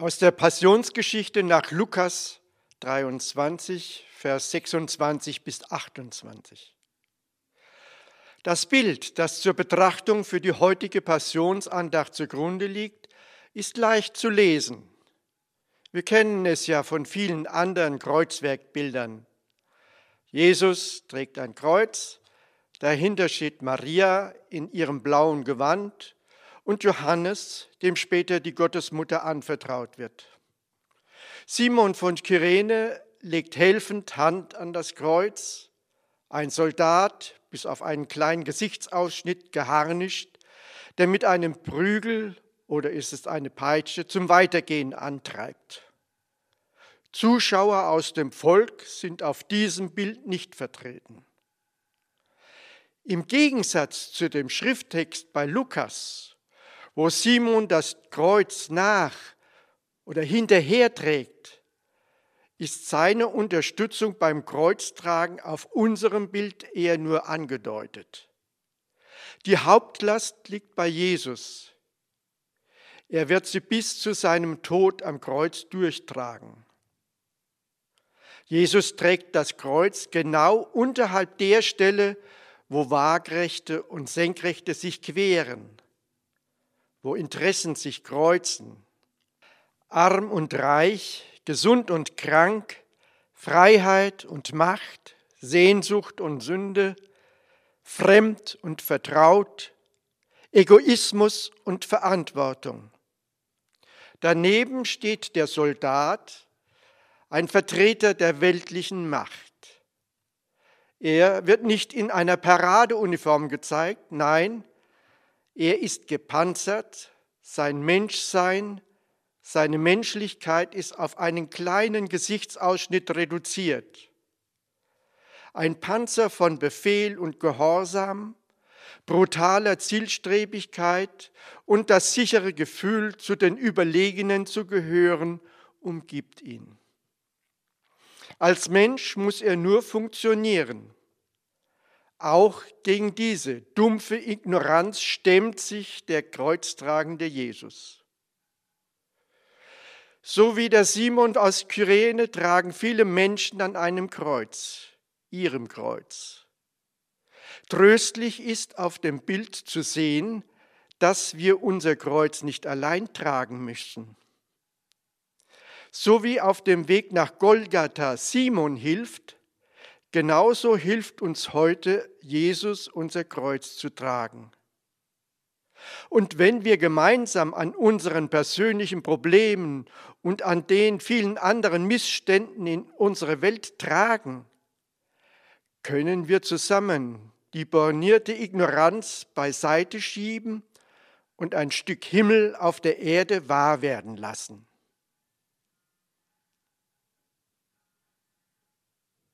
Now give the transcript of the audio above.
Aus der Passionsgeschichte nach Lukas 23, Vers 26 bis 28. Das Bild, das zur Betrachtung für die heutige Passionsandacht zugrunde liegt, ist leicht zu lesen. Wir kennen es ja von vielen anderen Kreuzwerkbildern. Jesus trägt ein Kreuz, dahinter steht Maria in ihrem blauen Gewand und Johannes, dem später die Gottesmutter anvertraut wird. Simon von Kyrene legt helfend Hand an das Kreuz. Ein Soldat, bis auf einen kleinen Gesichtsausschnitt geharnischt, der mit einem Prügel oder ist es eine Peitsche zum Weitergehen antreibt. Zuschauer aus dem Volk sind auf diesem Bild nicht vertreten. Im Gegensatz zu dem Schrifttext bei Lukas wo Simon das Kreuz nach oder hinterher trägt, ist seine Unterstützung beim Kreuztragen auf unserem Bild eher nur angedeutet. Die Hauptlast liegt bei Jesus. Er wird sie bis zu seinem Tod am Kreuz durchtragen. Jesus trägt das Kreuz genau unterhalb der Stelle, wo Waagrechte und Senkrechte sich queren wo Interessen sich kreuzen. Arm und reich, gesund und krank, Freiheit und Macht, Sehnsucht und Sünde, fremd und vertraut, Egoismus und Verantwortung. Daneben steht der Soldat, ein Vertreter der weltlichen Macht. Er wird nicht in einer Paradeuniform gezeigt, nein, er ist gepanzert, sein Menschsein, seine Menschlichkeit ist auf einen kleinen Gesichtsausschnitt reduziert. Ein Panzer von Befehl und Gehorsam, brutaler Zielstrebigkeit und das sichere Gefühl, zu den Überlegenen zu gehören, umgibt ihn. Als Mensch muss er nur funktionieren. Auch gegen diese dumpfe Ignoranz stemmt sich der kreuztragende Jesus. So wie der Simon aus Kyrene tragen viele Menschen an einem Kreuz, ihrem Kreuz. Tröstlich ist auf dem Bild zu sehen, dass wir unser Kreuz nicht allein tragen müssen. So wie auf dem Weg nach Golgatha Simon hilft, Genauso hilft uns heute Jesus unser Kreuz zu tragen. Und wenn wir gemeinsam an unseren persönlichen Problemen und an den vielen anderen Missständen in unserer Welt tragen, können wir zusammen die bornierte Ignoranz beiseite schieben und ein Stück Himmel auf der Erde wahr werden lassen.